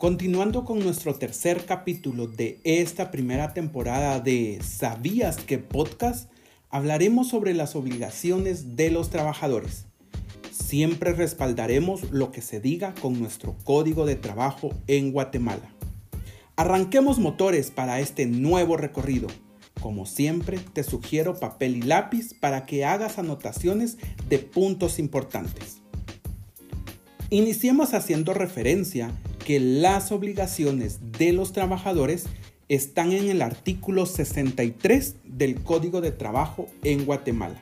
Continuando con nuestro tercer capítulo de esta primera temporada de ¿Sabías que podcast? Hablaremos sobre las obligaciones de los trabajadores. Siempre respaldaremos lo que se diga con nuestro código de trabajo en Guatemala. Arranquemos motores para este nuevo recorrido. Como siempre, te sugiero papel y lápiz para que hagas anotaciones de puntos importantes. Iniciemos haciendo referencia que las obligaciones de los trabajadores están en el artículo 63 del Código de Trabajo en Guatemala.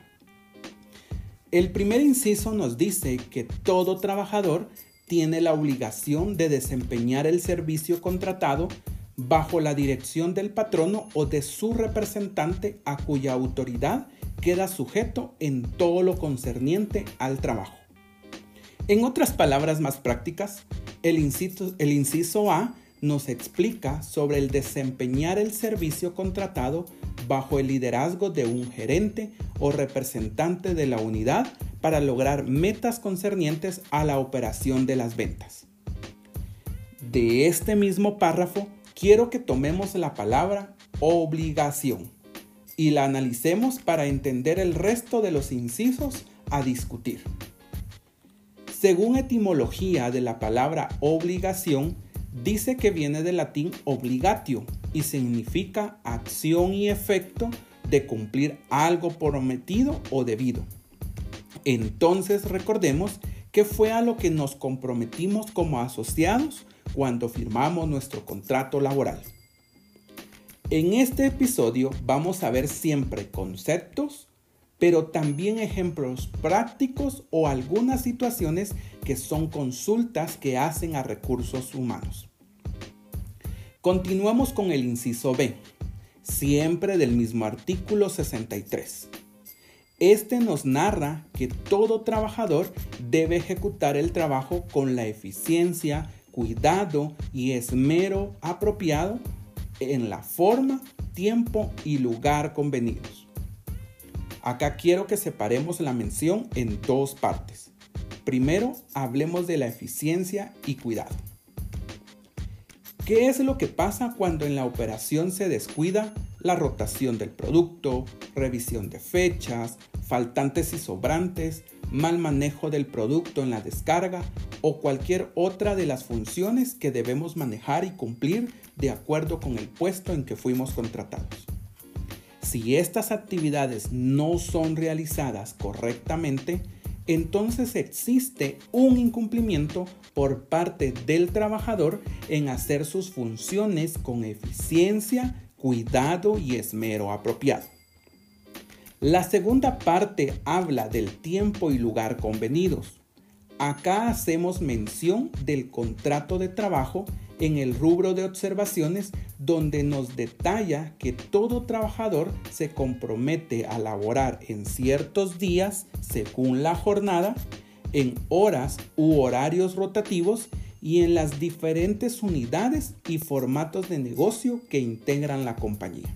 El primer inciso nos dice que todo trabajador tiene la obligación de desempeñar el servicio contratado bajo la dirección del patrono o de su representante a cuya autoridad queda sujeto en todo lo concerniente al trabajo. En otras palabras más prácticas, el inciso, A nos explica sobre el desempeñar el servicio contratado bajo el liderazgo de un gerente o representante de la unidad para lograr metas concernientes a la operación de las ventas. De este mismo párrafo, quiero que tomemos la palabra obligación y la analicemos para entender el resto de los incisos a discutir. Según etimología de la palabra obligación, dice que viene del latín obligatio y significa acción y efecto de cumplir algo prometido o debido. Entonces recordemos que fue a lo que nos comprometimos como asociados cuando firmamos nuestro contrato laboral. En este episodio vamos a ver siempre conceptos, pero también ejemplos prácticos o algunas situaciones que son consultas que hacen a recursos humanos. Continuamos con el inciso B, siempre del mismo artículo 63. Este nos narra que todo trabajador debe ejecutar el trabajo con la eficiencia, cuidado y esmero apropiado en la forma, tiempo y lugar convenidos. Acá quiero que separemos la mención en dos partes. Primero, hablemos de la eficiencia y cuidado. ¿Qué es lo que pasa cuando en la operación se descuida la rotación del producto, revisión de fechas, faltantes y sobrantes, mal manejo del producto en la descarga o cualquier otra de las funciones que debemos manejar y cumplir de acuerdo con el puesto en que fuimos contratados? Si estas actividades no son realizadas correctamente, entonces existe un incumplimiento por parte del trabajador en hacer sus funciones con eficiencia, cuidado y esmero apropiado. La segunda parte habla del tiempo y lugar convenidos. Acá hacemos mención del contrato de trabajo en el rubro de observaciones donde nos detalla que todo trabajador se compromete a laborar en ciertos días según la jornada, en horas u horarios rotativos y en las diferentes unidades y formatos de negocio que integran la compañía.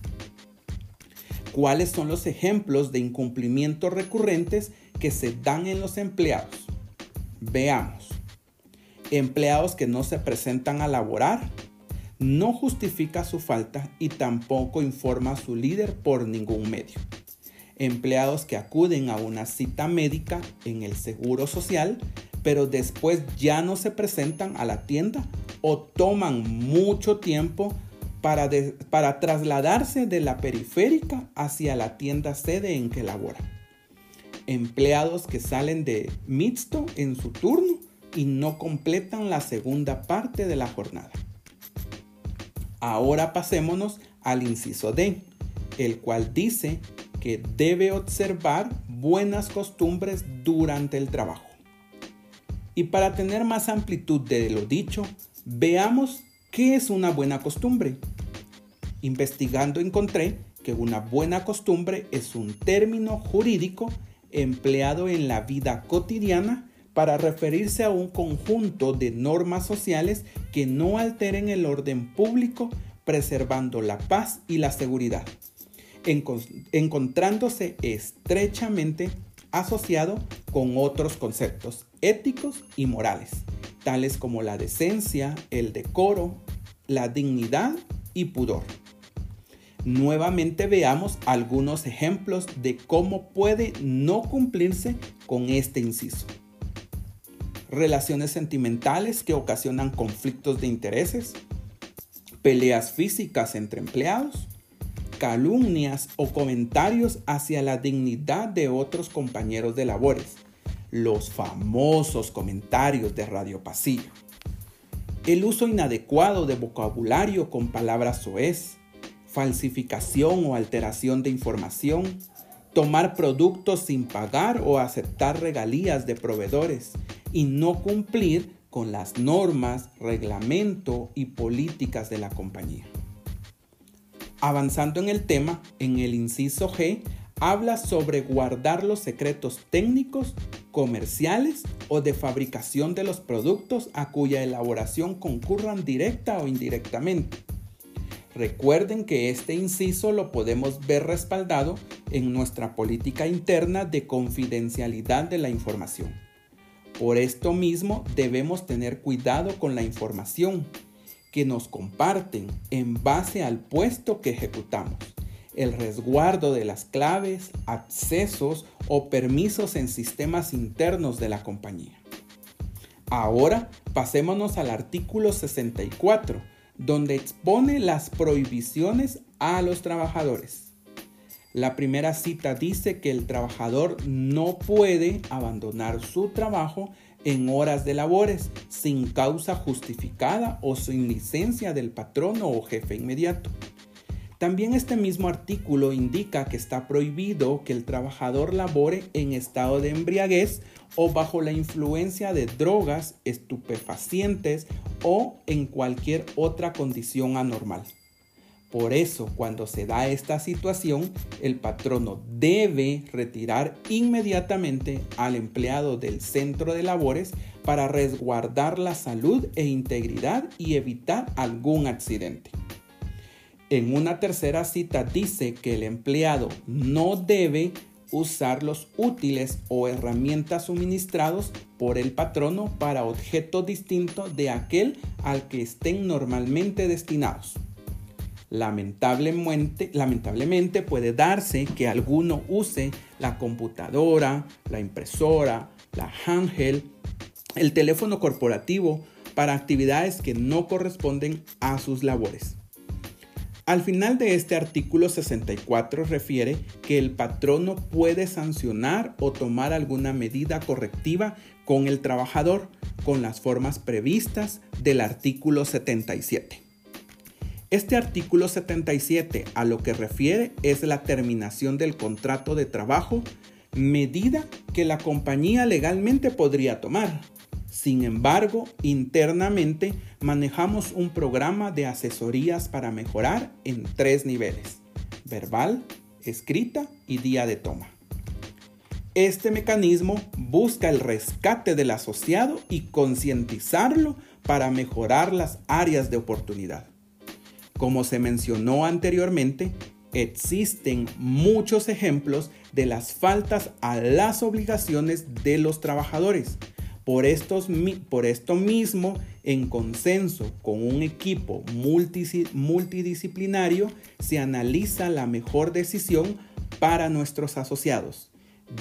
¿Cuáles son los ejemplos de incumplimientos recurrentes que se dan en los empleados? Veamos empleados que no se presentan a laborar, no justifica su falta y tampoco informa a su líder por ningún medio. Empleados que acuden a una cita médica en el Seguro Social, pero después ya no se presentan a la tienda o toman mucho tiempo para, para trasladarse de la periférica hacia la tienda sede en que laboran. Empleados que salen de mixto en su turno y no completan la segunda parte de la jornada. Ahora pasémonos al inciso D, el cual dice que debe observar buenas costumbres durante el trabajo. Y para tener más amplitud de lo dicho, veamos qué es una buena costumbre. Investigando encontré que una buena costumbre es un término jurídico empleado en la vida cotidiana para referirse a un conjunto de normas sociales que no alteren el orden público, preservando la paz y la seguridad, encontrándose estrechamente asociado con otros conceptos éticos y morales, tales como la decencia, el decoro, la dignidad y pudor. Nuevamente veamos algunos ejemplos de cómo puede no cumplirse con este inciso. Relaciones sentimentales que ocasionan conflictos de intereses, peleas físicas entre empleados, calumnias o comentarios hacia la dignidad de otros compañeros de labores, los famosos comentarios de radio pasillo, el uso inadecuado de vocabulario con palabras soez, falsificación o alteración de información, tomar productos sin pagar o aceptar regalías de proveedores y no cumplir con las normas, reglamento y políticas de la compañía. Avanzando en el tema, en el inciso G, habla sobre guardar los secretos técnicos, comerciales o de fabricación de los productos a cuya elaboración concurran directa o indirectamente. Recuerden que este inciso lo podemos ver respaldado en nuestra política interna de confidencialidad de la información. Por esto mismo debemos tener cuidado con la información que nos comparten en base al puesto que ejecutamos, el resguardo de las claves, accesos o permisos en sistemas internos de la compañía. Ahora pasémonos al artículo 64, donde expone las prohibiciones a los trabajadores. La primera cita dice que el trabajador no puede abandonar su trabajo en horas de labores sin causa justificada o sin licencia del patrono o jefe inmediato. También este mismo artículo indica que está prohibido que el trabajador labore en estado de embriaguez o bajo la influencia de drogas, estupefacientes o en cualquier otra condición anormal. Por eso, cuando se da esta situación, el patrono debe retirar inmediatamente al empleado del centro de labores para resguardar la salud e integridad y evitar algún accidente. En una tercera cita dice que el empleado no debe usar los útiles o herramientas suministrados por el patrono para objeto distinto de aquel al que estén normalmente destinados. Lamentablemente, lamentablemente puede darse que alguno use la computadora, la impresora, la handheld, el teléfono corporativo para actividades que no corresponden a sus labores. Al final de este artículo 64 refiere que el patrono puede sancionar o tomar alguna medida correctiva con el trabajador con las formas previstas del artículo 77. Este artículo 77 a lo que refiere es la terminación del contrato de trabajo, medida que la compañía legalmente podría tomar. Sin embargo, internamente manejamos un programa de asesorías para mejorar en tres niveles, verbal, escrita y día de toma. Este mecanismo busca el rescate del asociado y concientizarlo para mejorar las áreas de oportunidad. Como se mencionó anteriormente, existen muchos ejemplos de las faltas a las obligaciones de los trabajadores. Por, esto mismo, en consenso con un equipo multidisciplinario, se analiza la mejor decisión para nuestros asociados,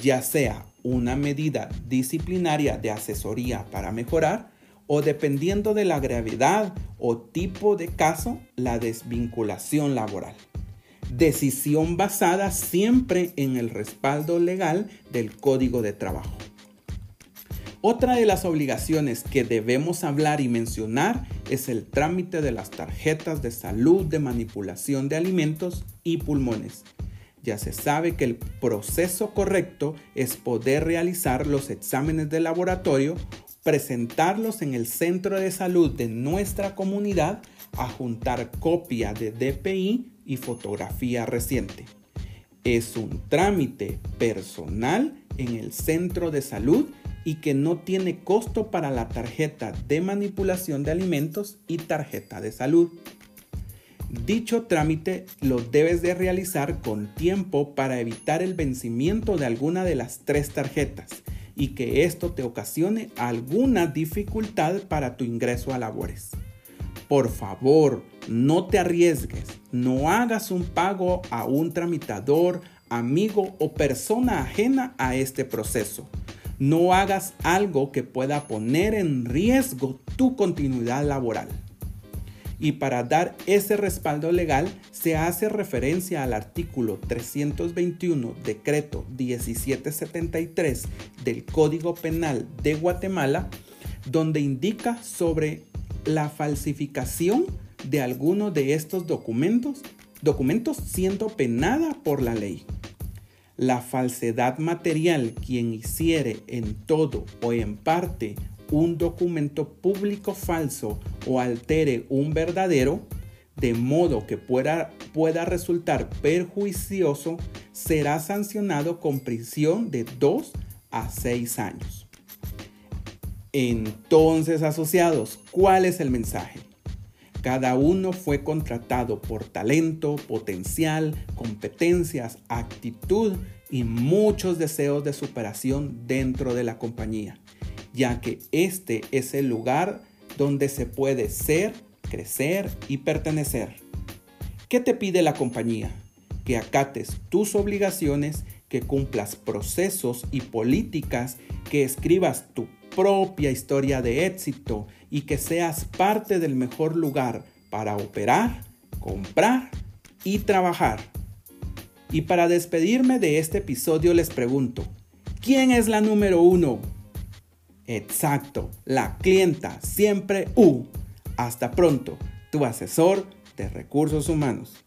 ya sea una medida disciplinaria de asesoría para mejorar o dependiendo de la gravedad o tipo de caso, la desvinculación laboral. Decisión basada siempre en el respaldo legal del Código de Trabajo. Otra de las obligaciones que debemos hablar y mencionar es el trámite de las tarjetas de salud de manipulación de alimentos y pulmones. Ya se sabe que el proceso correcto es poder realizar los exámenes de laboratorio presentarlos en el centro de salud de nuestra comunidad, a juntar copia de DPI y fotografía reciente. Es un trámite personal en el centro de salud y que no tiene costo para la tarjeta de manipulación de alimentos y tarjeta de salud. Dicho trámite lo debes de realizar con tiempo para evitar el vencimiento de alguna de las tres tarjetas y que esto te ocasione alguna dificultad para tu ingreso a labores. Por favor, no te arriesgues, no hagas un pago a un tramitador, amigo o persona ajena a este proceso. No hagas algo que pueda poner en riesgo tu continuidad laboral y para dar ese respaldo legal se hace referencia al artículo 321 decreto 1773 del Código Penal de Guatemala, donde indica sobre la falsificación de alguno de estos documentos, documentos siendo penada por la ley. La falsedad material quien hiciere en todo o en parte un documento público falso o altere un verdadero, de modo que pueda, pueda resultar perjuicioso, será sancionado con prisión de 2 a 6 años. Entonces, asociados, ¿cuál es el mensaje? Cada uno fue contratado por talento, potencial, competencias, actitud y muchos deseos de superación dentro de la compañía ya que este es el lugar donde se puede ser, crecer y pertenecer. ¿Qué te pide la compañía? Que acates tus obligaciones, que cumplas procesos y políticas, que escribas tu propia historia de éxito y que seas parte del mejor lugar para operar, comprar y trabajar. Y para despedirme de este episodio les pregunto, ¿quién es la número uno? Exacto, la clienta siempre U. Hasta pronto, tu asesor de recursos humanos.